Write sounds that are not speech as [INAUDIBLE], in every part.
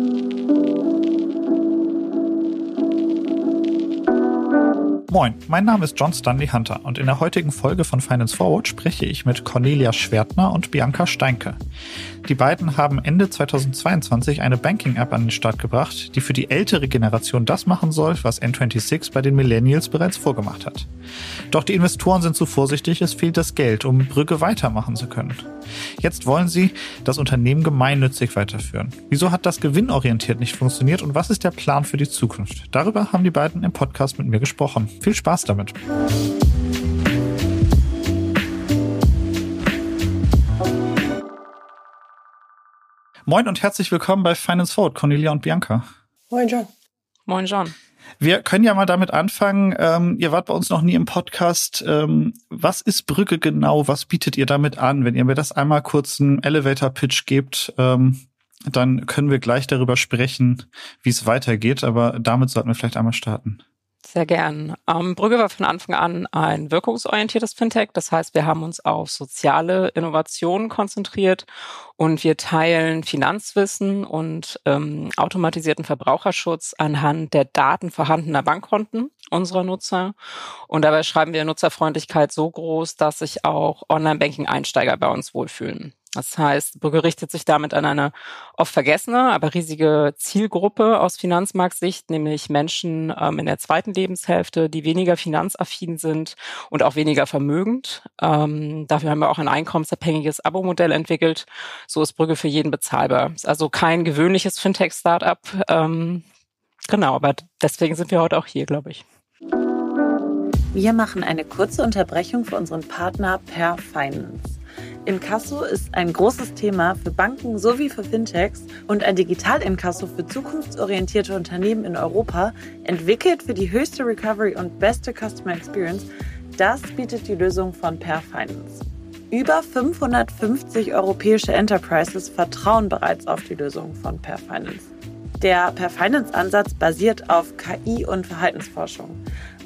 Música Moin, mein Name ist John Stanley Hunter und in der heutigen Folge von Finance Forward spreche ich mit Cornelia Schwertner und Bianca Steinke. Die beiden haben Ende 2022 eine Banking-App an den Start gebracht, die für die ältere Generation das machen soll, was N26 bei den Millennials bereits vorgemacht hat. Doch die Investoren sind zu vorsichtig, es fehlt das Geld, um Brücke weitermachen zu können. Jetzt wollen sie das Unternehmen gemeinnützig weiterführen. Wieso hat das gewinnorientiert nicht funktioniert und was ist der Plan für die Zukunft? Darüber haben die beiden im Podcast mit mir gesprochen. Viel Spaß damit. Moin und herzlich willkommen bei Finance Forward, Cornelia und Bianca. Moin John. Moin John. Wir können ja mal damit anfangen. Ähm, ihr wart bei uns noch nie im Podcast. Ähm, was ist Brücke genau? Was bietet ihr damit an? Wenn ihr mir das einmal kurz einen Elevator-Pitch gebt, ähm, dann können wir gleich darüber sprechen, wie es weitergeht. Aber damit sollten wir vielleicht einmal starten. Sehr gern. Ähm, Brügge war von Anfang an ein wirkungsorientiertes Fintech. Das heißt, wir haben uns auf soziale Innovationen konzentriert und wir teilen Finanzwissen und ähm, automatisierten Verbraucherschutz anhand der Daten vorhandener Bankkonten unserer Nutzer. Und dabei schreiben wir Nutzerfreundlichkeit so groß, dass sich auch Online-Banking-Einsteiger bei uns wohlfühlen. Das heißt, Brügge richtet sich damit an eine oft vergessene, aber riesige Zielgruppe aus Finanzmarktsicht, nämlich Menschen ähm, in der zweiten Lebenshälfte, die weniger finanzaffin sind und auch weniger vermögend. Ähm, dafür haben wir auch ein einkommensabhängiges Abo-Modell entwickelt. So ist Brügge für jeden bezahlbar. Ist also kein gewöhnliches Fintech-Startup. Ähm, genau, aber deswegen sind wir heute auch hier, glaube ich. Wir machen eine kurze Unterbrechung für unseren Partner Per Finance. Inkasso ist ein großes Thema für Banken sowie für Fintechs und ein Digital-Inkasso für zukunftsorientierte Unternehmen in Europa, entwickelt für die höchste Recovery und beste Customer Experience, das bietet die Lösung von Per Finance. Über 550 europäische Enterprises vertrauen bereits auf die Lösung von Per Finance. Der Per Finance Ansatz basiert auf KI und Verhaltensforschung.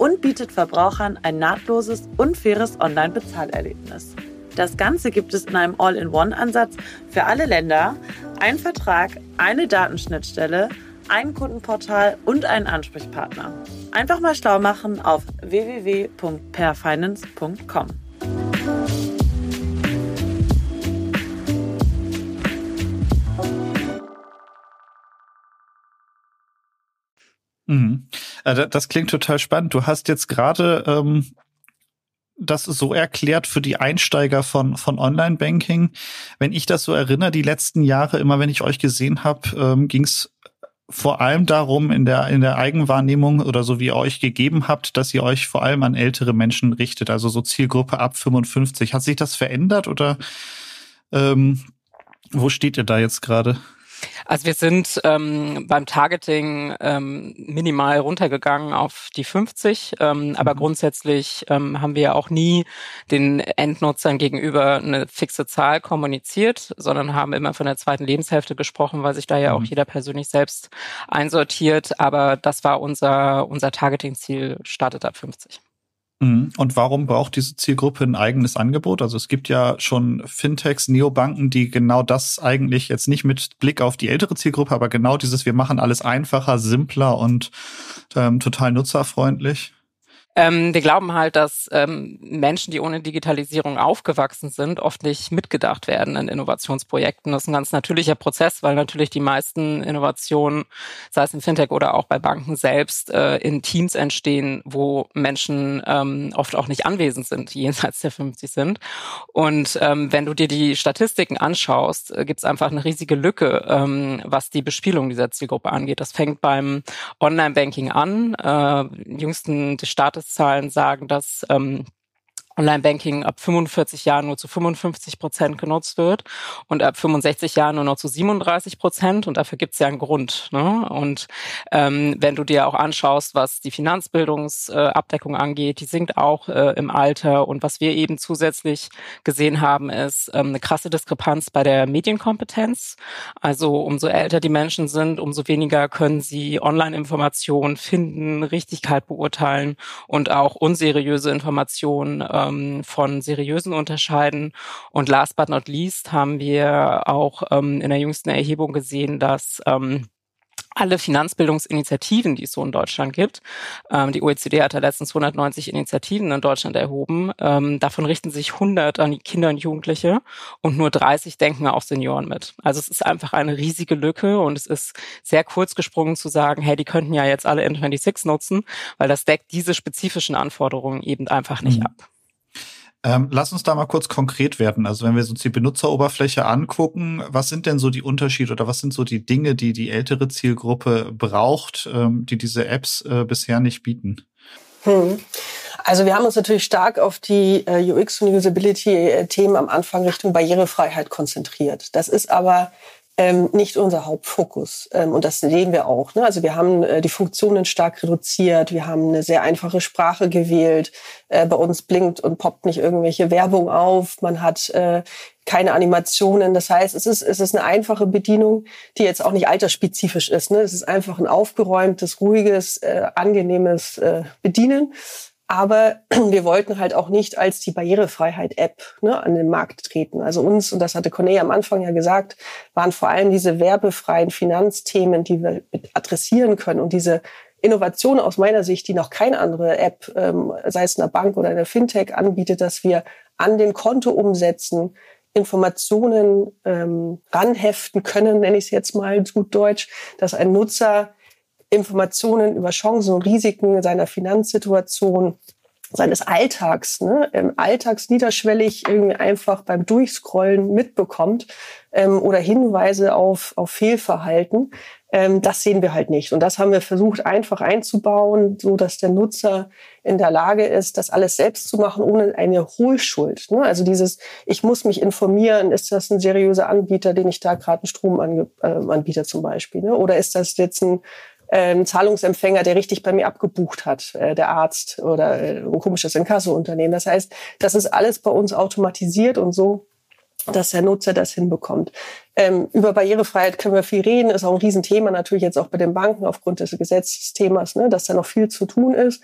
und bietet Verbrauchern ein nahtloses und faires Online-Bezahlerlebnis. Das Ganze gibt es in einem All-in-One-Ansatz für alle Länder, ein Vertrag, eine Datenschnittstelle, ein Kundenportal und einen Ansprechpartner. Einfach mal schlau machen auf www.perfinance.com. Mhm. Äh, das klingt total spannend. Du hast jetzt gerade ähm, das so erklärt für die Einsteiger von, von Online-Banking. Wenn ich das so erinnere, die letzten Jahre, immer wenn ich euch gesehen habe, ähm, ging es vor allem darum, in der, in der Eigenwahrnehmung oder so wie ihr euch gegeben habt, dass ihr euch vor allem an ältere Menschen richtet, also so Zielgruppe ab 55. Hat sich das verändert oder ähm, wo steht ihr da jetzt gerade? Also wir sind ähm, beim Targeting ähm, minimal runtergegangen auf die 50, ähm, aber mhm. grundsätzlich ähm, haben wir ja auch nie den Endnutzern gegenüber eine fixe Zahl kommuniziert, sondern haben immer von der zweiten Lebenshälfte gesprochen, weil sich da ja mhm. auch jeder persönlich selbst einsortiert. Aber das war unser, unser Targeting-Ziel, startet ab 50. Mhm. Und warum braucht diese Zielgruppe ein eigenes Angebot? Also es gibt ja schon Fintechs, Neobanken, die genau das eigentlich jetzt nicht mit Blick auf die ältere Zielgruppe, aber genau dieses, wir machen alles einfacher, simpler und ähm, total nutzerfreundlich. Ähm, wir glauben halt, dass ähm, Menschen, die ohne Digitalisierung aufgewachsen sind, oft nicht mitgedacht werden in Innovationsprojekten. Das ist ein ganz natürlicher Prozess, weil natürlich die meisten Innovationen, sei es im Fintech oder auch bei Banken selbst, äh, in Teams entstehen, wo Menschen ähm, oft auch nicht anwesend sind, [LAUGHS] jenseits der 50 sind. Und ähm, wenn du dir die Statistiken anschaust, äh, gibt es einfach eine riesige Lücke, ähm, was die Bespielung dieser Zielgruppe angeht. Das fängt beim Online-Banking an. Äh, jüngsten des Staates Tageszahlen sagen, dass ähm, Online-Banking ab 45 Jahren nur zu 55 Prozent genutzt wird und ab 65 Jahren nur noch zu 37 Prozent. Und dafür gibt es ja einen Grund. Ne? Und ähm, wenn du dir auch anschaust, was die Finanzbildungsabdeckung äh, angeht, die sinkt auch äh, im Alter. Und was wir eben zusätzlich gesehen haben, ist ähm, eine krasse Diskrepanz bei der Medienkompetenz. Also umso älter die Menschen sind, umso weniger können sie Online-Informationen finden, Richtigkeit beurteilen und auch unseriöse Informationen ähm, von seriösen unterscheiden. Und last but not least haben wir auch ähm, in der jüngsten Erhebung gesehen, dass ähm, alle Finanzbildungsinitiativen, die es so in Deutschland gibt. Ähm, die OECD hat ja letztens 290 Initiativen in Deutschland erhoben. Ähm, davon richten sich 100 an die Kinder und Jugendliche und nur 30 denken auf Senioren mit. Also es ist einfach eine riesige Lücke und es ist sehr kurz gesprungen zu sagen, hey, die könnten ja jetzt alle N26 nutzen, weil das deckt diese spezifischen Anforderungen eben einfach nicht mhm. ab. Ähm, lass uns da mal kurz konkret werden. Also wenn wir uns die Benutzeroberfläche angucken, was sind denn so die Unterschiede oder was sind so die Dinge, die die ältere Zielgruppe braucht, ähm, die diese Apps äh, bisher nicht bieten? Hm. Also wir haben uns natürlich stark auf die äh, UX und Usability-Themen am Anfang Richtung Barrierefreiheit konzentriert. Das ist aber ähm, nicht unser Hauptfokus. Ähm, und das sehen wir auch. Ne? Also wir haben äh, die Funktionen stark reduziert, wir haben eine sehr einfache Sprache gewählt. Äh, bei uns blinkt und poppt nicht irgendwelche Werbung auf. Man hat äh, keine Animationen. Das heißt, es ist, es ist eine einfache Bedienung, die jetzt auch nicht altersspezifisch ist. Ne? Es ist einfach ein aufgeräumtes, ruhiges, äh, angenehmes äh, Bedienen. Aber [CLEARS THROAT] wir wollten halt auch nicht als die Barrierefreiheit-App ne, an den Markt treten. Also uns, und das hatte Cornelia am Anfang ja gesagt, waren vor allem diese werbefreien Finanzthemen, die wir adressieren können und diese Innovation aus meiner Sicht, die noch keine andere App, ähm, sei es eine Bank oder eine Fintech, anbietet, dass wir an den Konto umsetzen, Informationen ähm, ranheften können, nenne ich es jetzt mal gut Deutsch, dass ein Nutzer Informationen über Chancen und Risiken seiner Finanzsituation, seines Alltags, ne, ähm, alltagsniederschwellig irgendwie einfach beim Durchscrollen mitbekommt ähm, oder Hinweise auf, auf Fehlverhalten. Ähm, das sehen wir halt nicht. Und das haben wir versucht einfach einzubauen, so dass der Nutzer in der Lage ist, das alles selbst zu machen, ohne eine Hohlschuld. Ne? Also dieses, ich muss mich informieren, ist das ein seriöser Anbieter, den ich da gerade einen Stromanbieter äh, zum Beispiel, ne? oder ist das jetzt ein ein Zahlungsempfänger, der richtig bei mir abgebucht hat, äh, der Arzt oder äh, ein komisches Inkasso-Unternehmen. Das heißt, das ist alles bei uns automatisiert und so, dass der Nutzer das hinbekommt. Ähm, über Barrierefreiheit können wir viel reden, ist auch ein Riesenthema natürlich jetzt auch bei den Banken aufgrund des Gesetzesthemas, ne, dass da noch viel zu tun ist.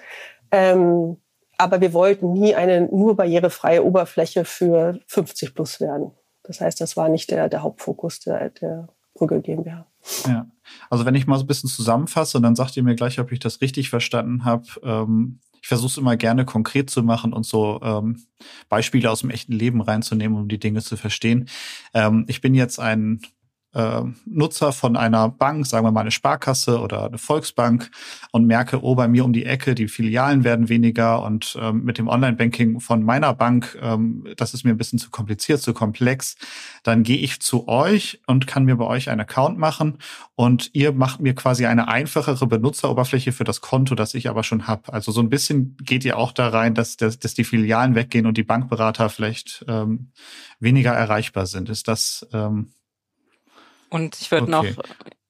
Ähm, aber wir wollten nie eine nur barrierefreie Oberfläche für 50 plus werden. Das heißt, das war nicht der, der Hauptfokus der, der Brügge GmbH. Ja, also wenn ich mal so ein bisschen zusammenfasse, dann sagt ihr mir gleich, ob ich das richtig verstanden habe. Ähm, ich versuche es immer gerne konkret zu machen und so ähm, Beispiele aus dem echten Leben reinzunehmen, um die Dinge zu verstehen. Ähm, ich bin jetzt ein äh, Nutzer von einer Bank, sagen wir mal eine Sparkasse oder eine Volksbank und merke, oh, bei mir um die Ecke, die Filialen werden weniger und ähm, mit dem Online-Banking von meiner Bank, ähm, das ist mir ein bisschen zu kompliziert, zu komplex, dann gehe ich zu euch und kann mir bei euch einen Account machen und ihr macht mir quasi eine einfachere Benutzeroberfläche für das Konto, das ich aber schon habe. Also so ein bisschen geht ihr auch da rein, dass, dass, dass die Filialen weggehen und die Bankberater vielleicht ähm, weniger erreichbar sind. Ist das ähm, und ich würde okay. noch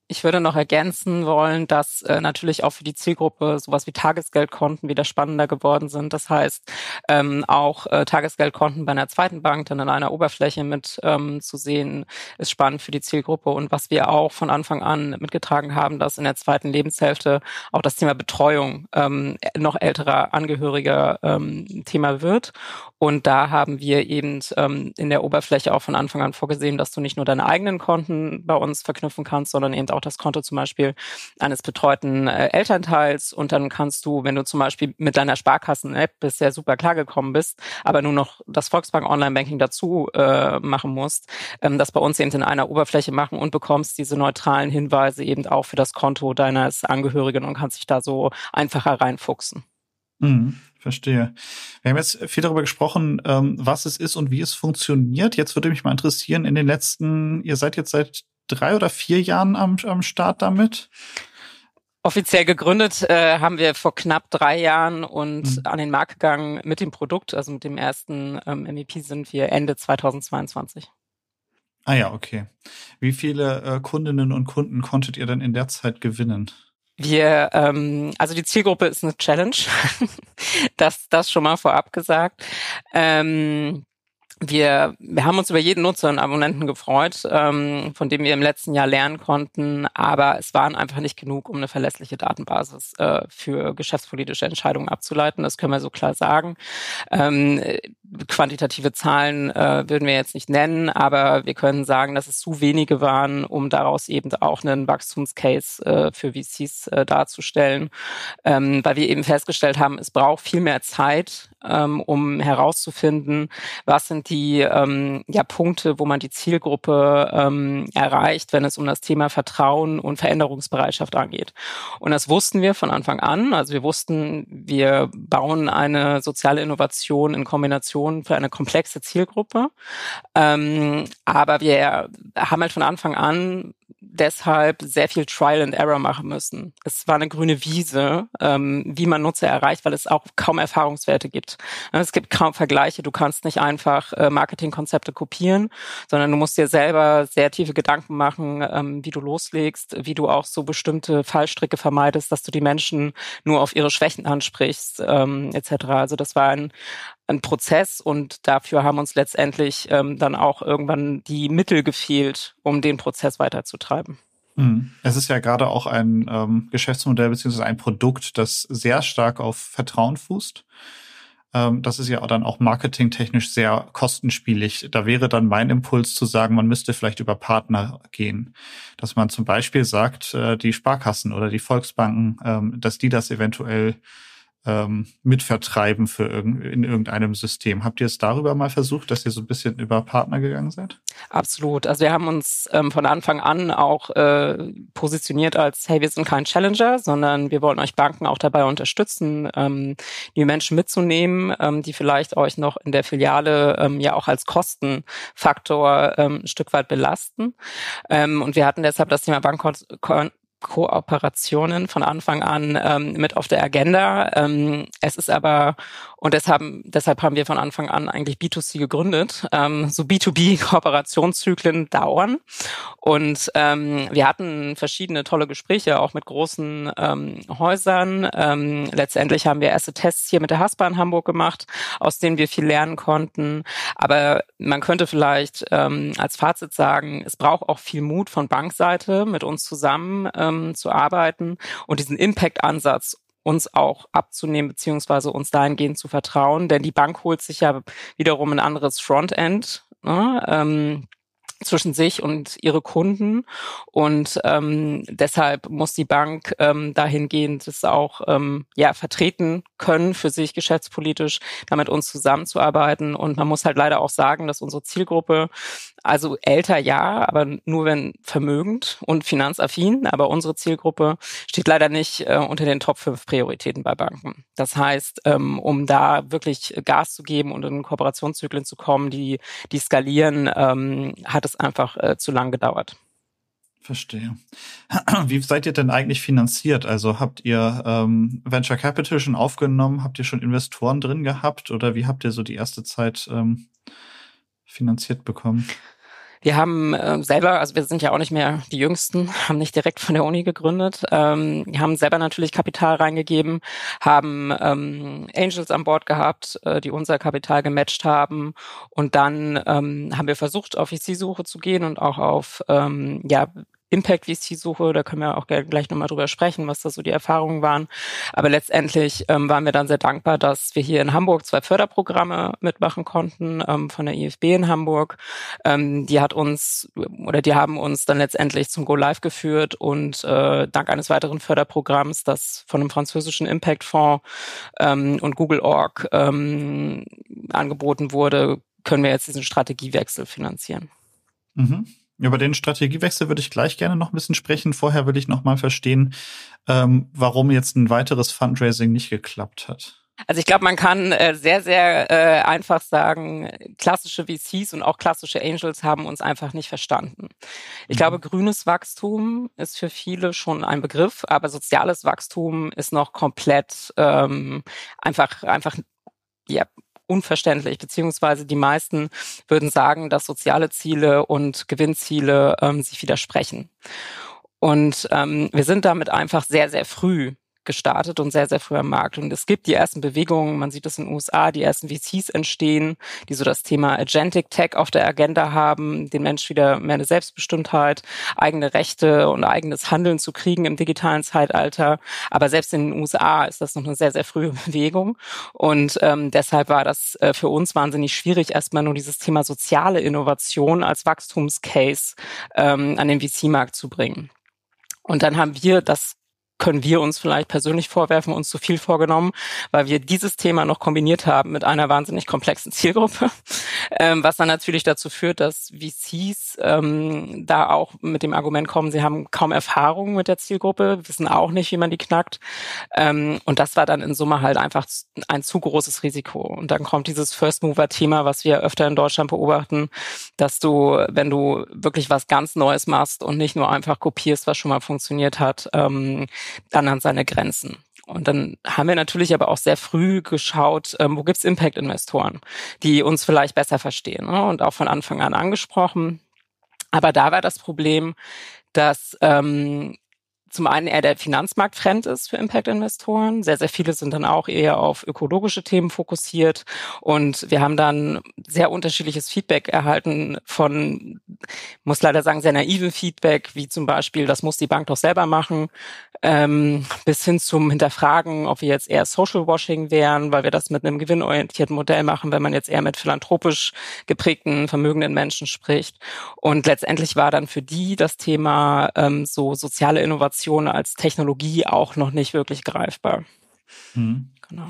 ich würde noch ergänzen wollen, dass äh, natürlich auch für die Zielgruppe sowas wie Tagesgeldkonten wieder spannender geworden sind. Das heißt, ähm, auch äh, Tagesgeldkonten bei einer zweiten Bank dann in einer Oberfläche mit ähm, zu sehen, ist spannend für die Zielgruppe. Und was wir auch von Anfang an mitgetragen haben, dass in der zweiten Lebenshälfte auch das Thema Betreuung ähm, noch älterer Angehöriger ähm, Thema wird. Und da haben wir eben ähm, in der Oberfläche auch von Anfang an vorgesehen, dass du nicht nur deine eigenen Konten bei uns verknüpfen kannst, sondern eben auch das Konto zum Beispiel eines betreuten äh, Elternteils und dann kannst du, wenn du zum Beispiel mit deiner Sparkassen-App bisher super klargekommen bist, aber nur noch das Volksbank Online-Banking dazu äh, machen musst, ähm, das bei uns eben in einer Oberfläche machen und bekommst diese neutralen Hinweise eben auch für das Konto deines Angehörigen und kannst dich da so einfacher reinfuchsen. Mhm, verstehe. Wir haben jetzt viel darüber gesprochen, ähm, was es ist und wie es funktioniert. Jetzt würde mich mal interessieren, in den letzten, ihr seid jetzt seit drei oder vier Jahren am, am Start damit? Offiziell gegründet äh, haben wir vor knapp drei Jahren und mhm. an den Markt gegangen mit dem Produkt, also mit dem ersten ähm, MEP sind wir Ende 2022. Ah ja, okay. Wie viele äh, Kundinnen und Kunden konntet ihr denn in der Zeit gewinnen? Wir, ähm, also die Zielgruppe ist eine Challenge. [LAUGHS] das, das schon mal vorab gesagt. Ähm, wir, wir haben uns über jeden Nutzer und Abonnenten gefreut, ähm, von dem wir im letzten Jahr lernen konnten, aber es waren einfach nicht genug, um eine verlässliche Datenbasis äh, für geschäftspolitische Entscheidungen abzuleiten. Das können wir so klar sagen. Ähm, quantitative Zahlen äh, würden wir jetzt nicht nennen, aber wir können sagen, dass es zu wenige waren, um daraus eben auch einen Wachstumscase äh, für VCs äh, darzustellen, ähm, weil wir eben festgestellt haben, es braucht viel mehr Zeit, ähm, um herauszufinden, was sind die ähm, ja, Punkte, wo man die Zielgruppe ähm, erreicht, wenn es um das Thema Vertrauen und Veränderungsbereitschaft angeht. Und das wussten wir von Anfang an. Also wir wussten, wir bauen eine soziale Innovation in Kombination für eine komplexe Zielgruppe. Ähm, aber wir haben halt von Anfang an deshalb sehr viel Trial and Error machen müssen. Es war eine grüne Wiese, ähm, wie man Nutzer erreicht, weil es auch kaum Erfahrungswerte gibt. Es gibt kaum Vergleiche. Du kannst nicht einfach äh, Marketingkonzepte kopieren, sondern du musst dir selber sehr tiefe Gedanken machen, ähm, wie du loslegst, wie du auch so bestimmte Fallstricke vermeidest, dass du die Menschen nur auf ihre Schwächen ansprichst, ähm, etc. Also das war ein, ein Prozess und dafür haben uns letztendlich ähm, dann auch irgendwann die Mittel gefehlt, um den Prozess weiterzutreiben. Mhm. Es ist ja gerade auch ein ähm, Geschäftsmodell beziehungsweise ein Produkt, das sehr stark auf Vertrauen fußt. Ähm, das ist ja dann auch marketingtechnisch sehr kostenspielig. Da wäre dann mein Impuls zu sagen, man müsste vielleicht über Partner gehen. Dass man zum Beispiel sagt, äh, die Sparkassen oder die Volksbanken, ähm, dass die das eventuell ähm, mitvertreiben für irgend, in irgendeinem System. Habt ihr es darüber mal versucht, dass ihr so ein bisschen über Partner gegangen seid? Absolut. Also wir haben uns ähm, von Anfang an auch äh, positioniert als, hey, wir sind kein Challenger, sondern wir wollen euch Banken auch dabei unterstützen, ähm, die Menschen mitzunehmen, ähm, die vielleicht euch noch in der Filiale ähm, ja auch als Kostenfaktor ähm, ein Stück weit belasten. Ähm, und wir hatten deshalb das Thema Bankkonto Kooperationen von Anfang an ähm, mit auf der Agenda. Ähm, es ist aber und deshalb, deshalb haben wir von Anfang an eigentlich B2C gegründet. Ähm, so B2B-Kooperationszyklen [LAUGHS] dauern. Und ähm, wir hatten verschiedene tolle Gespräche, auch mit großen ähm, Häusern. Ähm, letztendlich haben wir erste Tests hier mit der Haspa in Hamburg gemacht, aus denen wir viel lernen konnten. Aber man könnte vielleicht ähm, als Fazit sagen, es braucht auch viel Mut von Bankseite, mit uns zusammen ähm, zu arbeiten und diesen Impact-Ansatz uns auch abzunehmen, beziehungsweise uns dahingehend zu vertrauen. Denn die Bank holt sich ja wiederum ein anderes Frontend. Ne? Ähm, zwischen sich und ihre Kunden. Und ähm, deshalb muss die Bank ähm, dahingehend es auch ähm, ja, vertreten können für sich geschäftspolitisch, damit uns zusammenzuarbeiten. Und man muss halt leider auch sagen, dass unsere Zielgruppe, also älter ja, aber nur wenn vermögend und finanzaffin, aber unsere Zielgruppe steht leider nicht äh, unter den Top 5 Prioritäten bei Banken. Das heißt, ähm, um da wirklich Gas zu geben und in Kooperationszyklen zu kommen, die, die skalieren, ähm, hat es einfach äh, zu lang gedauert. Verstehe. [CLEARS THROAT] Wie seid ihr denn eigentlich finanziert? Also habt ihr ähm, Venture Capital schon aufgenommen? Habt ihr schon Investoren drin gehabt? Oder wie habt ihr so die erste Zeit ähm, finanziert bekommen? Wir haben äh, selber, also wir sind ja auch nicht mehr die Jüngsten, haben nicht direkt von der Uni gegründet. Ähm, haben selber natürlich Kapital reingegeben, haben ähm, Angels an Bord gehabt, äh, die unser Kapital gematcht haben. Und dann ähm, haben wir versucht, auf VC-Suche zu gehen und auch auf ähm, ja, Impact-VC-Suche, da können wir auch gleich nochmal drüber sprechen, was da so die Erfahrungen waren. Aber letztendlich ähm, waren wir dann sehr dankbar, dass wir hier in Hamburg zwei Förderprogramme mitmachen konnten ähm, von der IFB in Hamburg. Ähm, die hat uns oder die haben uns dann letztendlich zum Go Live geführt und äh, dank eines weiteren Förderprogramms, das von einem französischen Impact-Fonds ähm, und Google Org ähm, angeboten wurde, können wir jetzt diesen Strategiewechsel finanzieren. Mhm. Über den Strategiewechsel würde ich gleich gerne noch ein bisschen sprechen. Vorher würde ich noch mal verstehen, ähm, warum jetzt ein weiteres Fundraising nicht geklappt hat. Also ich glaube, man kann äh, sehr, sehr äh, einfach sagen, klassische VCs und auch klassische Angels haben uns einfach nicht verstanden. Ich mhm. glaube, grünes Wachstum ist für viele schon ein Begriff, aber soziales Wachstum ist noch komplett ähm, einfach, einfach ja, unverständlich, beziehungsweise die meisten würden sagen, dass soziale Ziele und Gewinnziele ähm, sich widersprechen. Und ähm, wir sind damit einfach sehr, sehr früh gestartet und sehr, sehr früh am Markt. Und es gibt die ersten Bewegungen, man sieht es in den USA, die ersten VCs entstehen, die so das Thema Agentic Tech auf der Agenda haben, den Mensch wieder mehr eine Selbstbestimmtheit, eigene Rechte und eigenes Handeln zu kriegen im digitalen Zeitalter. Aber selbst in den USA ist das noch eine sehr, sehr frühe [LAUGHS] Bewegung. Und ähm, deshalb war das äh, für uns wahnsinnig schwierig, erstmal nur dieses Thema soziale Innovation als Wachstumscase ähm, an den VC-Markt zu bringen. Und dann haben wir das können wir uns vielleicht persönlich vorwerfen, uns zu viel vorgenommen, weil wir dieses Thema noch kombiniert haben mit einer wahnsinnig komplexen Zielgruppe, [LAUGHS] ähm, was dann natürlich dazu führt, dass VCs ähm, da auch mit dem Argument kommen, sie haben kaum Erfahrung mit der Zielgruppe, wissen auch nicht, wie man die knackt. Ähm, und das war dann in Summe halt einfach ein zu großes Risiko. Und dann kommt dieses First-Mover-Thema, was wir öfter in Deutschland beobachten, dass du, wenn du wirklich was ganz Neues machst und nicht nur einfach kopierst, was schon mal funktioniert hat, ähm, dann an seine Grenzen. Und dann haben wir natürlich aber auch sehr früh geschaut, ähm, wo gibt's Impact-Investoren, die uns vielleicht besser verstehen ne? und auch von Anfang an angesprochen. Aber da war das Problem, dass ähm, zum einen eher der Finanzmarkt fremd ist für Impact-Investoren. Sehr, sehr viele sind dann auch eher auf ökologische Themen fokussiert. Und wir haben dann sehr unterschiedliches Feedback erhalten von, muss leider sagen, sehr naiven Feedback, wie zum Beispiel, das muss die Bank doch selber machen, ähm, bis hin zum Hinterfragen, ob wir jetzt eher Social Washing wären, weil wir das mit einem gewinnorientierten Modell machen, wenn man jetzt eher mit philanthropisch geprägten, vermögenden Menschen spricht. Und letztendlich war dann für die das Thema ähm, so soziale Innovation Innovation als Technologie auch noch nicht wirklich greifbar. Mhm. Genau.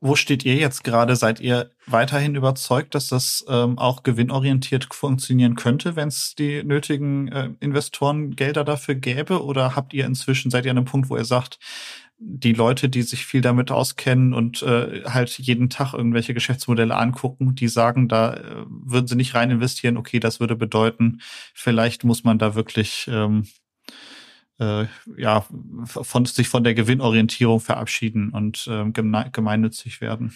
Wo steht ihr jetzt gerade? Seid ihr weiterhin überzeugt, dass das ähm, auch gewinnorientiert funktionieren könnte, wenn es die nötigen äh, Investorengelder dafür gäbe? Oder habt ihr inzwischen, seid ihr an einem Punkt, wo ihr sagt, die Leute, die sich viel damit auskennen und äh, halt jeden Tag irgendwelche Geschäftsmodelle angucken, die sagen, da äh, würden sie nicht rein investieren, okay, das würde bedeuten, vielleicht muss man da wirklich ähm, äh, ja, von, sich von der Gewinnorientierung verabschieden und äh, gemeinnützig werden.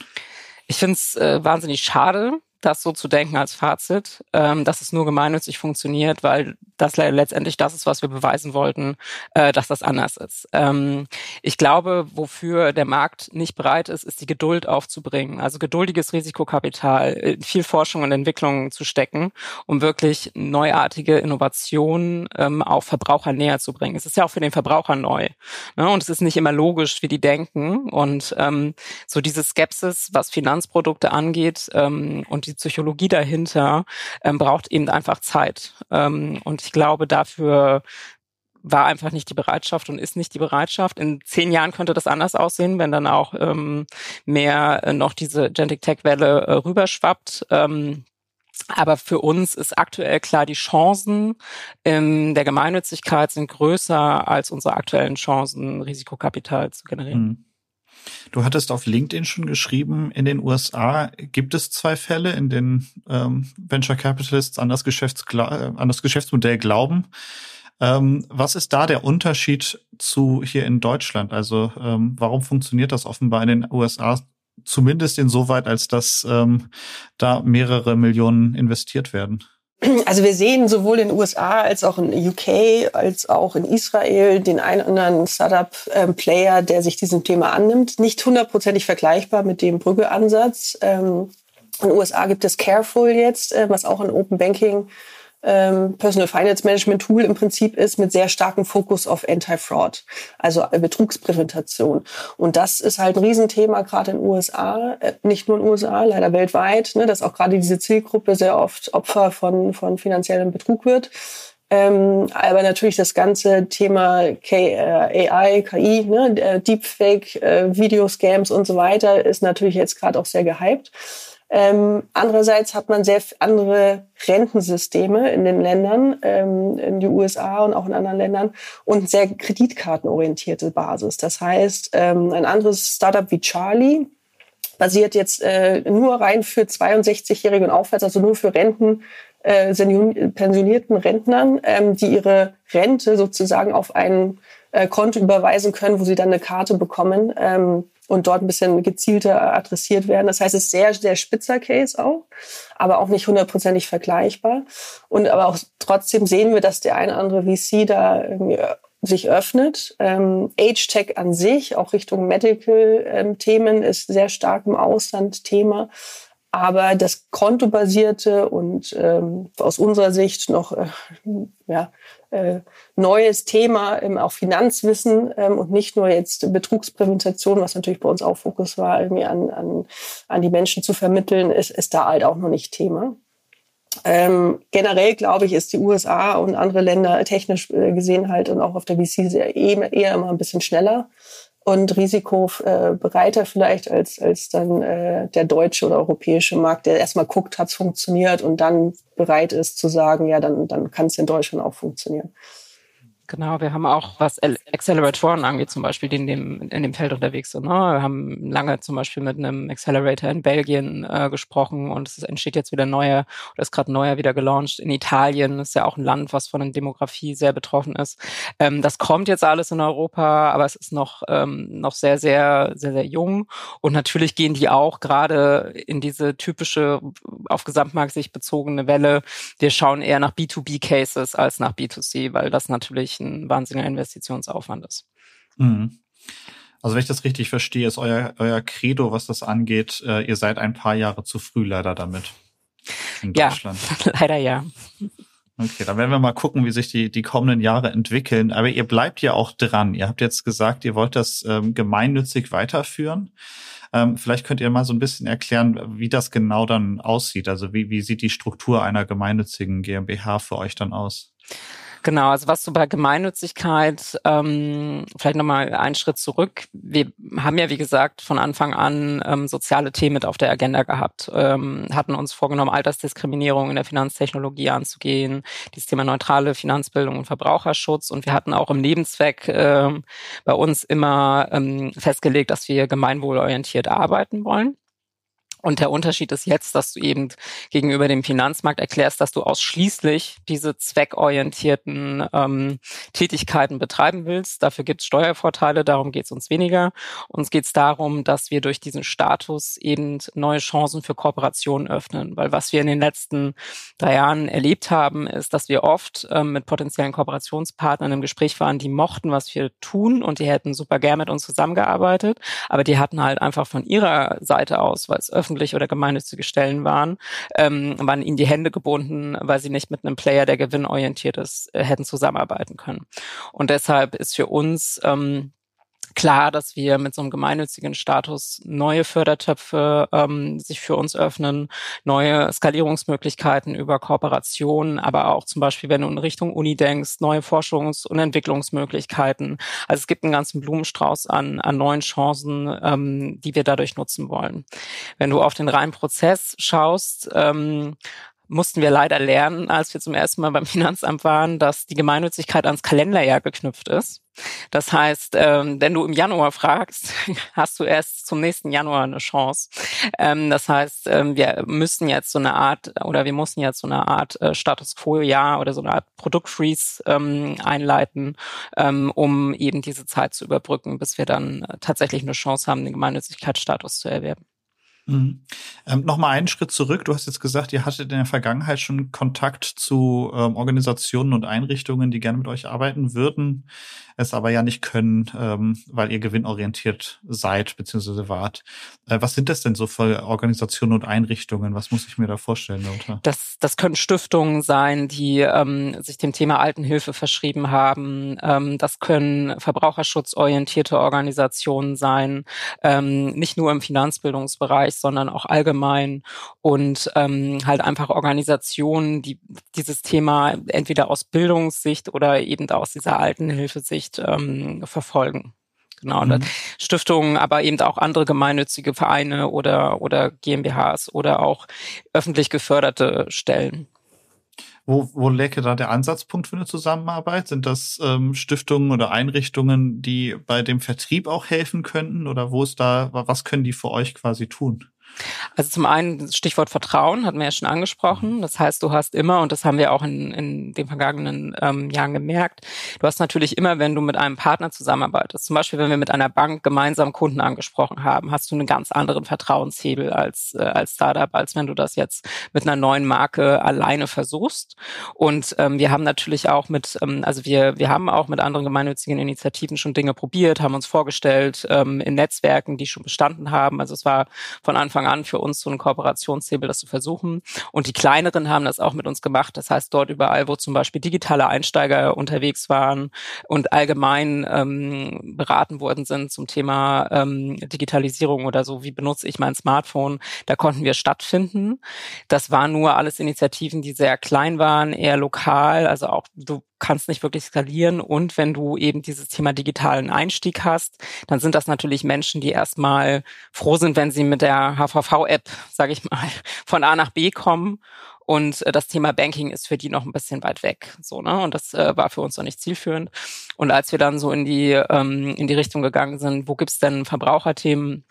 Ich finde es äh, wahnsinnig schade, das so zu denken als Fazit, ähm, dass es nur gemeinnützig funktioniert, weil das letztendlich das ist, was wir beweisen wollten, äh, dass das anders ist. Ähm, ich glaube, wofür der Markt nicht bereit ist, ist die Geduld aufzubringen. Also geduldiges Risikokapital, äh, viel Forschung und Entwicklung zu stecken, um wirklich neuartige Innovationen ähm, auch Verbraucher näher zu bringen. Es ist ja auch für den Verbraucher neu. Ne? Und es ist nicht immer logisch, wie die denken. Und ähm, so diese Skepsis, was Finanzprodukte angeht ähm, und die Psychologie dahinter ähm, braucht eben einfach Zeit. Ähm, und ich glaube, dafür war einfach nicht die Bereitschaft und ist nicht die Bereitschaft. In zehn Jahren könnte das anders aussehen, wenn dann auch ähm, mehr äh, noch diese Gentic Tech Welle äh, rüberschwappt. Ähm, aber für uns ist aktuell klar, die Chancen in der Gemeinnützigkeit sind größer als unsere aktuellen Chancen, Risikokapital zu generieren. Mhm. Du hattest auf LinkedIn schon geschrieben, in den USA gibt es zwei Fälle, in denen ähm, Venture Capitalists an das, Geschäftsgla an das Geschäftsmodell glauben. Ähm, was ist da der Unterschied zu hier in Deutschland? Also ähm, warum funktioniert das offenbar in den USA zumindest insoweit, als dass ähm, da mehrere Millionen investiert werden? Also wir sehen sowohl in den USA als auch in UK als auch in Israel den einen oder anderen Startup-Player, der sich diesem Thema annimmt. Nicht hundertprozentig vergleichbar mit dem Brügge-Ansatz. Ähm, in den USA gibt es Careful jetzt, äh, was auch ein Open Banking ähm, Personal Finance Management Tool im Prinzip ist mit sehr starkem Fokus auf Anti-Fraud, also Betrugspräventation. Und das ist halt ein Riesenthema gerade in den USA, äh, nicht nur in den USA, leider weltweit, ne, dass auch gerade diese Zielgruppe sehr oft Opfer von, von finanziellem Betrug wird. Ähm, aber natürlich das ganze Thema K, äh, AI, KI, ne, äh, Deepfake, äh, Videoscams und so weiter ist natürlich jetzt gerade auch sehr gehypt. Ähm, andererseits hat man sehr andere Rentensysteme in den Ländern, ähm, in die USA und auch in anderen Ländern und sehr kreditkartenorientierte Basis. Das heißt, ähm, ein anderes Startup wie Charlie basiert jetzt äh, nur rein für 62-Jährige und aufwärts, also nur für Renten, äh, pensionierten Rentnern, ähm, die ihre Rente sozusagen auf ein äh, Konto überweisen können, wo sie dann eine Karte bekommen ähm, und dort ein bisschen gezielter adressiert werden. Das heißt, es ist sehr, sehr spitzer Case auch, aber auch nicht hundertprozentig vergleichbar. Und aber auch trotzdem sehen wir, dass der eine oder andere VC da irgendwie sich öffnet. Ähm, Age-Tech an sich, auch Richtung Medical-Themen, ähm, ist sehr stark im Ausland Thema. Aber das kontobasierte und ähm, aus unserer Sicht noch äh, ja, äh, neues Thema, ähm, auch Finanzwissen ähm, und nicht nur jetzt Betrugsprävention, was natürlich bei uns auch Fokus war, irgendwie an, an, an die Menschen zu vermitteln, ist, ist da halt auch noch nicht Thema. Ähm, generell glaube ich, ist die USA und andere Länder technisch äh, gesehen halt und auch auf der VC eher, eher immer ein bisschen schneller und risikobereiter vielleicht als, als dann äh, der deutsche oder europäische Markt, der erstmal guckt, hat es funktioniert und dann bereit ist zu sagen, ja, dann, dann kann es in Deutschland auch funktionieren. Genau, wir haben auch, was Acceleratoren angeht, zum Beispiel, die in dem, in dem Feld unterwegs sind. Ne? Wir haben lange zum Beispiel mit einem Accelerator in Belgien äh, gesprochen und es entsteht jetzt wieder neuer, oder ist gerade neuer wieder gelauncht in Italien. Ist ja auch ein Land, was von der Demografie sehr betroffen ist. Ähm, das kommt jetzt alles in Europa, aber es ist noch, ähm, noch sehr, sehr, sehr, sehr jung. Und natürlich gehen die auch gerade in diese typische, auf Gesamtmarkt sich bezogene Welle. Wir schauen eher nach B2B-Cases als nach B2C, weil das natürlich ein wahnsinniger Investitionsaufwand ist. Mhm. Also wenn ich das richtig verstehe, ist euer, euer Credo, was das angeht, äh, ihr seid ein paar Jahre zu früh leider damit. In Deutschland. Ja, [LAUGHS] leider ja. Okay, dann werden wir mal gucken, wie sich die, die kommenden Jahre entwickeln. Aber ihr bleibt ja auch dran. Ihr habt jetzt gesagt, ihr wollt das ähm, gemeinnützig weiterführen. Ähm, vielleicht könnt ihr mal so ein bisschen erklären, wie das genau dann aussieht. Also wie, wie sieht die Struktur einer gemeinnützigen GmbH für euch dann aus? Genau, also was so bei Gemeinnützigkeit, ähm, vielleicht nochmal einen Schritt zurück. Wir haben ja, wie gesagt, von Anfang an ähm, soziale Themen mit auf der Agenda gehabt, ähm, hatten uns vorgenommen, Altersdiskriminierung in der Finanztechnologie anzugehen, dieses Thema neutrale Finanzbildung und Verbraucherschutz. Und wir hatten auch im Lebenszweck ähm, bei uns immer ähm, festgelegt, dass wir gemeinwohlorientiert arbeiten wollen. Und der Unterschied ist jetzt, dass du eben gegenüber dem Finanzmarkt erklärst, dass du ausschließlich diese zweckorientierten ähm, Tätigkeiten betreiben willst. Dafür gibt es Steuervorteile, darum geht es uns weniger. Uns geht es darum, dass wir durch diesen Status eben neue Chancen für Kooperationen öffnen. Weil was wir in den letzten drei Jahren erlebt haben, ist, dass wir oft ähm, mit potenziellen Kooperationspartnern im Gespräch waren, die mochten, was wir tun und die hätten super gern mit uns zusammengearbeitet, aber die hatten halt einfach von ihrer Seite aus, weil es öffentliche oder gemeinnützige Stellen waren, ähm, waren ihnen die Hände gebunden, weil sie nicht mit einem Player, der gewinnorientiert ist, äh, hätten zusammenarbeiten können. Und deshalb ist für uns ähm, klar, dass wir mit so einem gemeinnützigen Status neue Fördertöpfe ähm, sich für uns öffnen, neue Skalierungsmöglichkeiten über Kooperationen, aber auch zum Beispiel, wenn du in Richtung Uni denkst, neue Forschungs- und Entwicklungsmöglichkeiten. Also es gibt einen ganzen Blumenstrauß an, an neuen Chancen, ähm, die wir dadurch nutzen wollen. Wenn du auf den reinen Prozess schaust, ähm, mussten wir leider lernen, als wir zum ersten Mal beim Finanzamt waren, dass die Gemeinnützigkeit ans Kalenderjahr geknüpft ist. Das heißt, ähm, wenn du im Januar fragst, [LAUGHS] hast du erst zum nächsten Januar eine Chance. Ähm, das heißt, ähm, wir müssen jetzt so eine Art oder wir mussten jetzt so eine Art äh, Status Quo-Jahr oder so eine Art Produktfreeze einleiten, um eben diese Zeit zu überbrücken, bis wir dann äh, tatsächlich eine Chance haben, den Gemeinnützigkeitsstatus zu erwerben. Mhm. Ähm, Nochmal einen Schritt zurück. Du hast jetzt gesagt, ihr hattet in der Vergangenheit schon Kontakt zu ähm, Organisationen und Einrichtungen, die gerne mit euch arbeiten würden es aber ja nicht können, ähm, weil ihr gewinnorientiert seid bzw. wart. Äh, was sind das denn so für Organisationen und Einrichtungen? Was muss ich mir da vorstellen darunter? Das, das können Stiftungen sein, die ähm, sich dem Thema Altenhilfe verschrieben haben. Ähm, das können verbraucherschutzorientierte Organisationen sein, ähm, nicht nur im Finanzbildungsbereich, sondern auch allgemein und ähm, halt einfach Organisationen, die dieses Thema entweder aus Bildungssicht oder eben aus dieser Altenhilfesicht nicht ähm, verfolgen. Genau, mhm. Stiftungen, aber eben auch andere gemeinnützige Vereine oder, oder GmbHs oder auch öffentlich geförderte Stellen. Wo, wo läge da der Ansatzpunkt für eine Zusammenarbeit? Sind das ähm, Stiftungen oder Einrichtungen, die bei dem Vertrieb auch helfen könnten? Oder wo ist da, was können die für euch quasi tun? Also zum einen Stichwort Vertrauen hatten wir ja schon angesprochen. Das heißt, du hast immer, und das haben wir auch in, in den vergangenen ähm, Jahren gemerkt, du hast natürlich immer, wenn du mit einem Partner zusammenarbeitest, zum Beispiel wenn wir mit einer Bank gemeinsam Kunden angesprochen haben, hast du einen ganz anderen Vertrauenshebel als, äh, als Startup, als wenn du das jetzt mit einer neuen Marke alleine versuchst. Und ähm, wir haben natürlich auch mit, ähm, also wir, wir haben auch mit anderen gemeinnützigen Initiativen schon Dinge probiert, haben uns vorgestellt ähm, in Netzwerken, die schon bestanden haben. Also es war von Anfang an für uns so ein Kooperationshebel, das zu versuchen. Und die kleineren haben das auch mit uns gemacht. Das heißt, dort überall, wo zum Beispiel digitale Einsteiger unterwegs waren und allgemein ähm, beraten worden sind zum Thema ähm, Digitalisierung oder so, wie benutze ich mein Smartphone, da konnten wir stattfinden. Das waren nur alles Initiativen, die sehr klein waren, eher lokal. Also auch kannst nicht wirklich skalieren. Und wenn du eben dieses Thema digitalen Einstieg hast, dann sind das natürlich Menschen, die erstmal froh sind, wenn sie mit der HVV-App, sage ich mal, [LAUGHS] von A nach B kommen. Und äh, das Thema Banking ist für die noch ein bisschen weit weg. So, ne? Und das äh, war für uns noch nicht zielführend. Und als wir dann so in die, ähm, in die Richtung gegangen sind, wo gibt's denn Verbraucherthemen?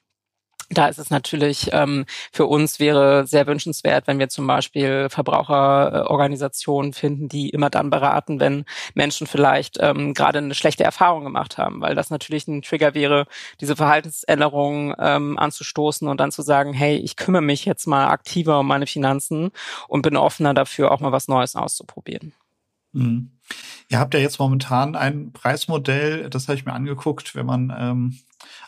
Da ist es natürlich ähm, für uns wäre sehr wünschenswert, wenn wir zum Beispiel Verbraucherorganisationen finden, die immer dann beraten, wenn Menschen vielleicht ähm, gerade eine schlechte Erfahrung gemacht haben, weil das natürlich ein Trigger wäre, diese Verhaltensänderungen ähm, anzustoßen und dann zu sagen, hey, ich kümmere mich jetzt mal aktiver um meine Finanzen und bin offener dafür, auch mal was Neues auszuprobieren. Mhm. Ihr habt ja jetzt momentan ein Preismodell, das habe ich mir angeguckt, wenn man ähm,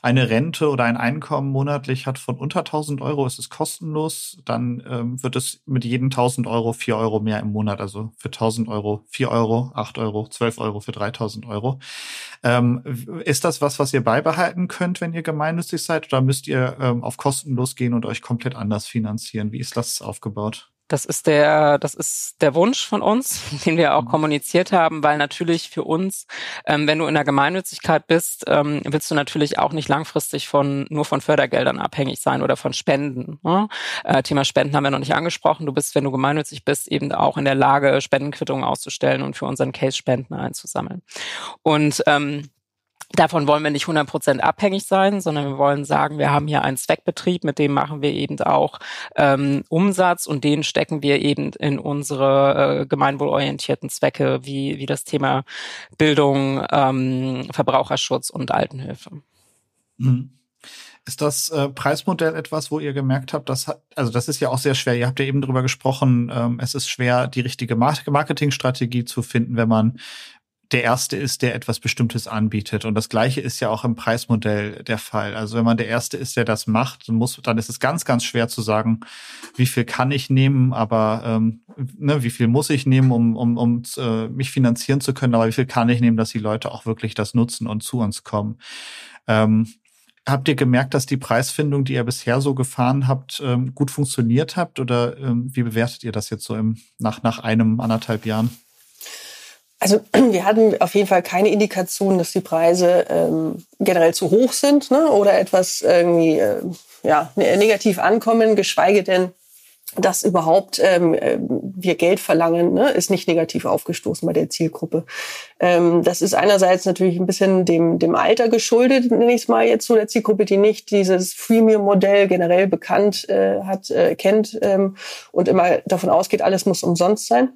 eine Rente oder ein Einkommen monatlich hat von unter 1000 Euro, ist es kostenlos. Dann ähm, wird es mit jedem 1000 Euro 4 Euro mehr im Monat. Also für 1000 Euro 4 Euro, 8 Euro, 12 Euro für 3000 Euro. Ähm, ist das was, was ihr beibehalten könnt, wenn ihr gemeinnützig seid? Oder müsst ihr ähm, auf kostenlos gehen und euch komplett anders finanzieren? Wie ist das aufgebaut? Das ist der, das ist der Wunsch von uns, [LAUGHS] den wir auch mhm. kommuniziert haben, weil natürlich für uns, ähm, wenn du in der Gemeinnützigkeit bist, ähm, willst du natürlich auch nicht langfristig von nur von Fördergeldern abhängig sein oder von Spenden. Ne? Äh, Thema Spenden haben wir noch nicht angesprochen. Du bist, wenn du gemeinnützig bist, eben auch in der Lage, Spendenquittungen auszustellen und für unseren Case Spenden einzusammeln. Und ähm, Davon wollen wir nicht 100 Prozent abhängig sein, sondern wir wollen sagen, wir haben hier einen Zweckbetrieb, mit dem machen wir eben auch ähm, Umsatz und den stecken wir eben in unsere äh, gemeinwohlorientierten Zwecke, wie, wie das Thema Bildung, ähm, Verbraucherschutz und Altenhilfe. Mhm. Ist das äh, Preismodell etwas, wo ihr gemerkt habt, dass also das ist ja auch sehr schwer. Ihr habt ja eben darüber gesprochen, ähm, es ist schwer, die richtige Marketingstrategie zu finden, wenn man der erste ist, der etwas Bestimmtes anbietet. Und das Gleiche ist ja auch im Preismodell der Fall. Also wenn man der erste ist, der das macht, dann muss, dann ist es ganz, ganz schwer zu sagen, wie viel kann ich nehmen, aber ähm, ne, wie viel muss ich nehmen, um, um, um äh, mich finanzieren zu können, aber wie viel kann ich nehmen, dass die Leute auch wirklich das nutzen und zu uns kommen. Ähm, habt ihr gemerkt, dass die Preisfindung, die ihr bisher so gefahren habt, ähm, gut funktioniert habt? Oder ähm, wie bewertet ihr das jetzt so im, nach, nach einem, anderthalb Jahren? Also [CLEARS THROAT] wir hatten auf jeden Fall keine Indikation, dass die Preise ähm, generell zu hoch sind ne, oder etwas irgendwie äh, ja, ne, negativ ankommen, geschweige denn, dass überhaupt ähm, äh, wir Geld verlangen, ne, ist nicht negativ aufgestoßen bei der Zielgruppe. Ähm, das ist einerseits natürlich ein bisschen dem, dem Alter geschuldet, nenne ich es mal jetzt so, der Zielgruppe, die nicht dieses Freemium-Modell generell bekannt äh, hat, äh, kennt ähm, und immer davon ausgeht, alles muss umsonst sein.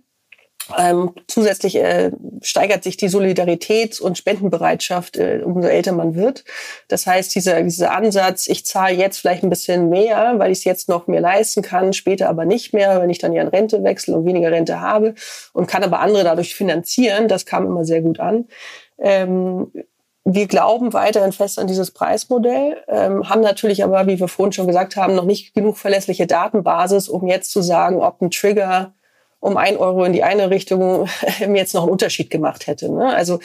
Ähm, zusätzlich äh, steigert sich die Solidaritäts- und Spendenbereitschaft, äh, umso älter man wird. Das heißt, dieser, dieser Ansatz, ich zahle jetzt vielleicht ein bisschen mehr, weil ich es jetzt noch mehr leisten kann, später aber nicht mehr, wenn ich dann ja in Rente wechsle und weniger Rente habe und kann aber andere dadurch finanzieren, das kam immer sehr gut an. Ähm, wir glauben weiterhin fest an dieses Preismodell, ähm, haben natürlich aber, wie wir vorhin schon gesagt haben, noch nicht genug verlässliche Datenbasis, um jetzt zu sagen, ob ein Trigger um ein Euro in die eine Richtung [LAUGHS] jetzt noch einen Unterschied gemacht hätte. Ne? Also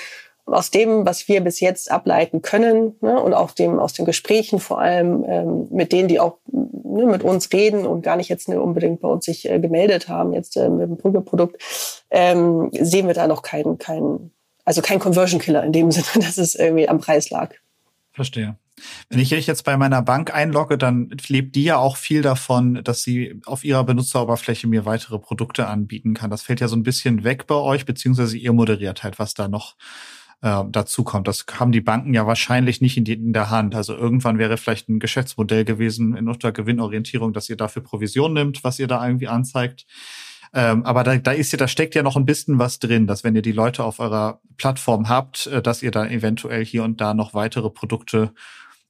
aus dem, was wir bis jetzt ableiten können ne, und auch dem aus den Gesprächen vor allem ähm, mit denen, die auch ne, mit uns reden und gar nicht jetzt ne, unbedingt bei uns sich äh, gemeldet haben jetzt äh, mit dem Brügge-Produkt, ähm, sehen wir da noch keinen, keinen, also kein Conversion Killer in dem Sinne, [LAUGHS] dass es irgendwie am Preis lag. Verstehe. Wenn ich jetzt bei meiner Bank einlogge, dann lebt die ja auch viel davon, dass sie auf ihrer Benutzeroberfläche mir weitere Produkte anbieten kann. Das fällt ja so ein bisschen weg bei euch, beziehungsweise ihr moderiert halt, was da noch äh, dazu kommt. Das haben die Banken ja wahrscheinlich nicht in, die, in der Hand. Also irgendwann wäre vielleicht ein Geschäftsmodell gewesen in unter Gewinnorientierung, dass ihr dafür Provision nimmt, was ihr da irgendwie anzeigt. Ähm, aber da, da ist ja, da steckt ja noch ein bisschen was drin, dass wenn ihr die Leute auf eurer Plattform habt, äh, dass ihr dann eventuell hier und da noch weitere Produkte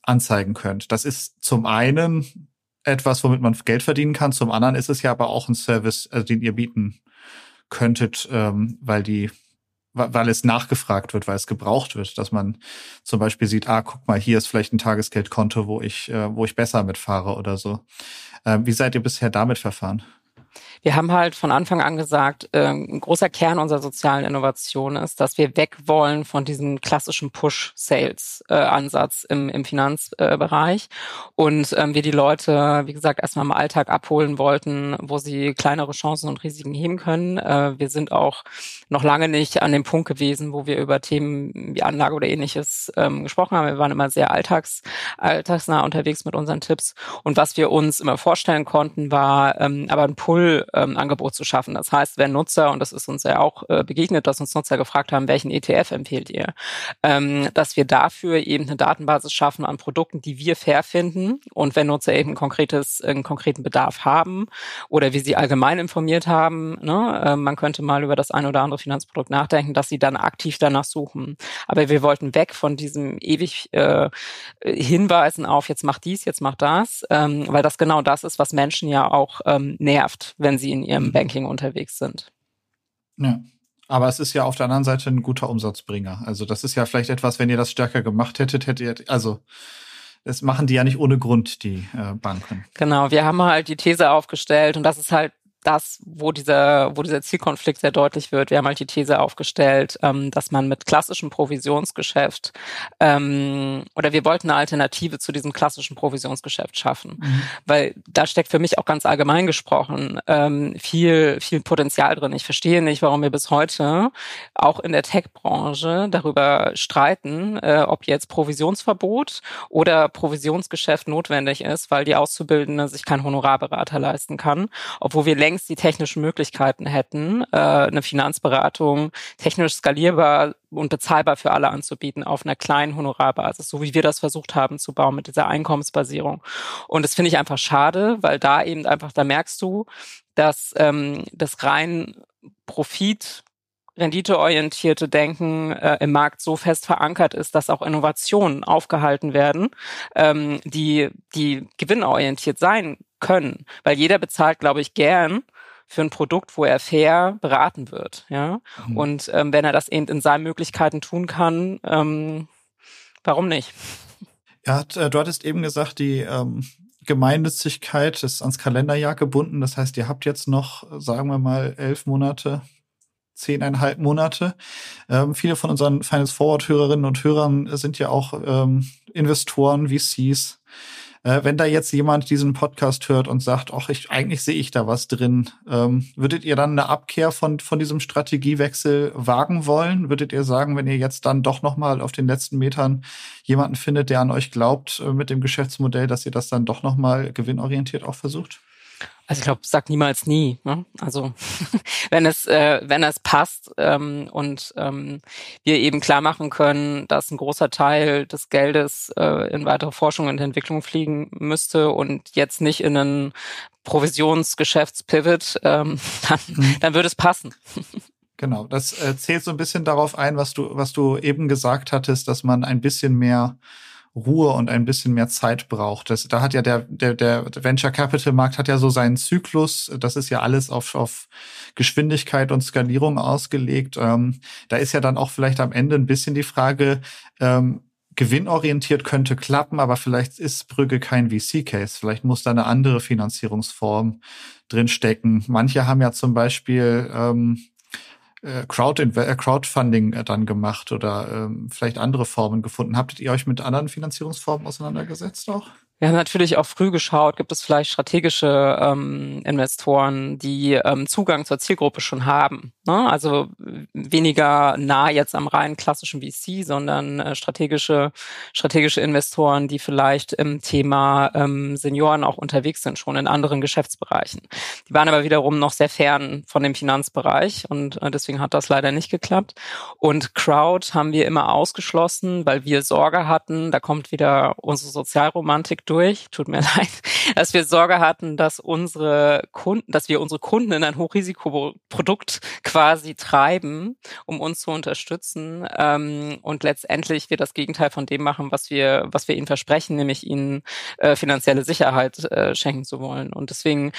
anzeigen könnt. Das ist zum einen etwas, womit man Geld verdienen kann. Zum anderen ist es ja aber auch ein Service, äh, den ihr bieten könntet, ähm, weil die weil es nachgefragt wird, weil es gebraucht wird, dass man zum Beispiel sieht, ah, guck mal, hier ist vielleicht ein Tagesgeldkonto, wo ich, äh, wo ich besser mitfahre oder so. Äh, wie seid ihr bisher damit verfahren? Wir haben halt von Anfang an gesagt, äh, ein großer Kern unserer sozialen Innovation ist, dass wir weg wollen von diesem klassischen Push-Sales-Ansatz im, im Finanzbereich und ähm, wir die Leute, wie gesagt, erstmal im Alltag abholen wollten, wo sie kleinere Chancen und Risiken heben können. Äh, wir sind auch noch lange nicht an dem Punkt gewesen, wo wir über Themen wie Anlage oder ähnliches ähm, gesprochen haben. Wir waren immer sehr alltags, alltagsnah unterwegs mit unseren Tipps und was wir uns immer vorstellen konnten, war ähm, aber ein Pull ähm, Angebot zu schaffen. Das heißt, wenn Nutzer, und das ist uns ja auch äh, begegnet, dass uns Nutzer gefragt haben, welchen ETF empfehlt ihr, ähm, dass wir dafür eben eine Datenbasis schaffen an Produkten, die wir fair finden. Und wenn Nutzer eben konkretes, einen konkreten Bedarf haben oder wie sie allgemein informiert haben, ne, äh, man könnte mal über das ein oder andere Finanzprodukt nachdenken, dass sie dann aktiv danach suchen. Aber wir wollten weg von diesem ewig äh, Hinweisen auf, jetzt mach dies, jetzt mach das, ähm, weil das genau das ist, was Menschen ja auch ähm, nervt, wenn sie in ihrem mhm. Banking unterwegs sind. Ja. Aber es ist ja auf der anderen Seite ein guter Umsatzbringer. Also das ist ja vielleicht etwas, wenn ihr das stärker gemacht hättet, hättet ihr, also das machen die ja nicht ohne Grund, die äh, Banken. Genau, wir haben halt die These aufgestellt und das ist halt das, wo dieser, wo dieser Zielkonflikt sehr deutlich wird. Wir haben halt die These aufgestellt, ähm, dass man mit klassischem Provisionsgeschäft ähm, oder wir wollten eine Alternative zu diesem klassischen Provisionsgeschäft schaffen, mhm. weil da steckt für mich auch ganz allgemein gesprochen ähm, viel viel Potenzial drin. Ich verstehe nicht, warum wir bis heute auch in der Tech-Branche darüber streiten, äh, ob jetzt Provisionsverbot oder Provisionsgeschäft notwendig ist, weil die Auszubildende sich keinen Honorarberater leisten kann, obwohl wir längst die technischen Möglichkeiten hätten, äh, eine Finanzberatung technisch skalierbar und bezahlbar für alle anzubieten auf einer kleinen Honorarbasis, so wie wir das versucht haben zu bauen mit dieser Einkommensbasierung. Und das finde ich einfach schade, weil da eben einfach, da merkst du, dass ähm, das rein Profit renditeorientierte Denken äh, im Markt so fest verankert ist, dass auch Innovationen aufgehalten werden, ähm, die, die gewinnorientiert sein können. Weil jeder bezahlt, glaube ich, gern für ein Produkt, wo er fair beraten wird. Ja? Mhm. Und ähm, wenn er das eben in seinen Möglichkeiten tun kann, ähm, warum nicht? Ja, äh, du hattest eben gesagt, die ähm, Gemeinnützigkeit ist ans Kalenderjahr gebunden. Das heißt, ihr habt jetzt noch, sagen wir mal, elf Monate, zehneinhalb Monate. Ähm, viele von unseren Finance Forward Hörerinnen und Hörern sind ja auch ähm, Investoren, VCs. Äh, wenn da jetzt jemand diesen Podcast hört und sagt, ach, ich, eigentlich sehe ich da was drin, ähm, würdet ihr dann eine Abkehr von, von diesem Strategiewechsel wagen wollen? Würdet ihr sagen, wenn ihr jetzt dann doch nochmal auf den letzten Metern jemanden findet, der an euch glaubt äh, mit dem Geschäftsmodell, dass ihr das dann doch nochmal gewinnorientiert auch versucht? Also ich glaube, sag niemals nie. Ne? Also [LAUGHS] wenn es äh, wenn es passt ähm, und ähm, wir eben klar machen können, dass ein großer Teil des Geldes äh, in weitere Forschung und Entwicklung fliegen müsste und jetzt nicht in einen Provisionsgeschäftspivot, ähm, [LAUGHS] dann, mhm. dann würde es passen. Genau, das äh, zählt so ein bisschen darauf ein, was du was du eben gesagt hattest, dass man ein bisschen mehr Ruhe und ein bisschen mehr Zeit braucht. Das, da hat ja der, der, der Venture Capital Markt hat ja so seinen Zyklus. Das ist ja alles auf, auf Geschwindigkeit und Skalierung ausgelegt. Ähm, da ist ja dann auch vielleicht am Ende ein bisschen die Frage, ähm, gewinnorientiert könnte klappen, aber vielleicht ist Brügge kein VC-Case. Vielleicht muss da eine andere Finanzierungsform drinstecken. Manche haben ja zum Beispiel ähm, äh, Crowd äh, Crowdfunding äh, dann gemacht oder ähm, vielleicht andere Formen gefunden. Habtet ihr euch mit anderen Finanzierungsformen auseinandergesetzt auch? Wir haben natürlich auch früh geschaut, gibt es vielleicht strategische ähm, Investoren, die ähm, Zugang zur Zielgruppe schon haben. Ne? Also weniger nah jetzt am rein klassischen VC, sondern äh, strategische, strategische Investoren, die vielleicht im Thema ähm, Senioren auch unterwegs sind, schon in anderen Geschäftsbereichen. Die waren aber wiederum noch sehr fern von dem Finanzbereich und äh, deswegen hat das leider nicht geklappt. Und Crowd haben wir immer ausgeschlossen, weil wir Sorge hatten, da kommt wieder unsere Sozialromantik durch, tut mir [LAUGHS] leid, dass wir Sorge hatten, dass unsere Kunden, dass wir unsere Kunden in ein Hochrisikoprodukt quasi treiben, um uns zu unterstützen ähm, und letztendlich wir das Gegenteil von dem machen, was wir, was wir ihnen versprechen, nämlich ihnen äh, finanzielle Sicherheit äh, schenken zu wollen. Und deswegen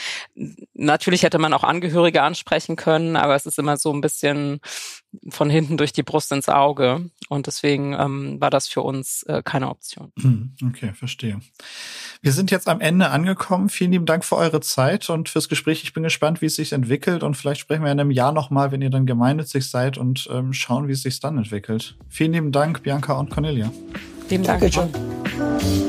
natürlich hätte man auch Angehörige ansprechen können, aber es ist immer so ein bisschen von hinten durch die Brust ins Auge. Und deswegen ähm, war das für uns äh, keine Option. Hm, okay, verstehe. Wir sind jetzt am Ende angekommen. Vielen lieben Dank für eure Zeit und fürs Gespräch. Ich bin gespannt, wie es sich entwickelt. Und vielleicht sprechen wir in einem Jahr nochmal, wenn ihr dann gemeinnützig seid und ähm, schauen, wie es sich dann entwickelt. Vielen lieben Dank, Bianca und Cornelia. Vielen Dank. Danke, John.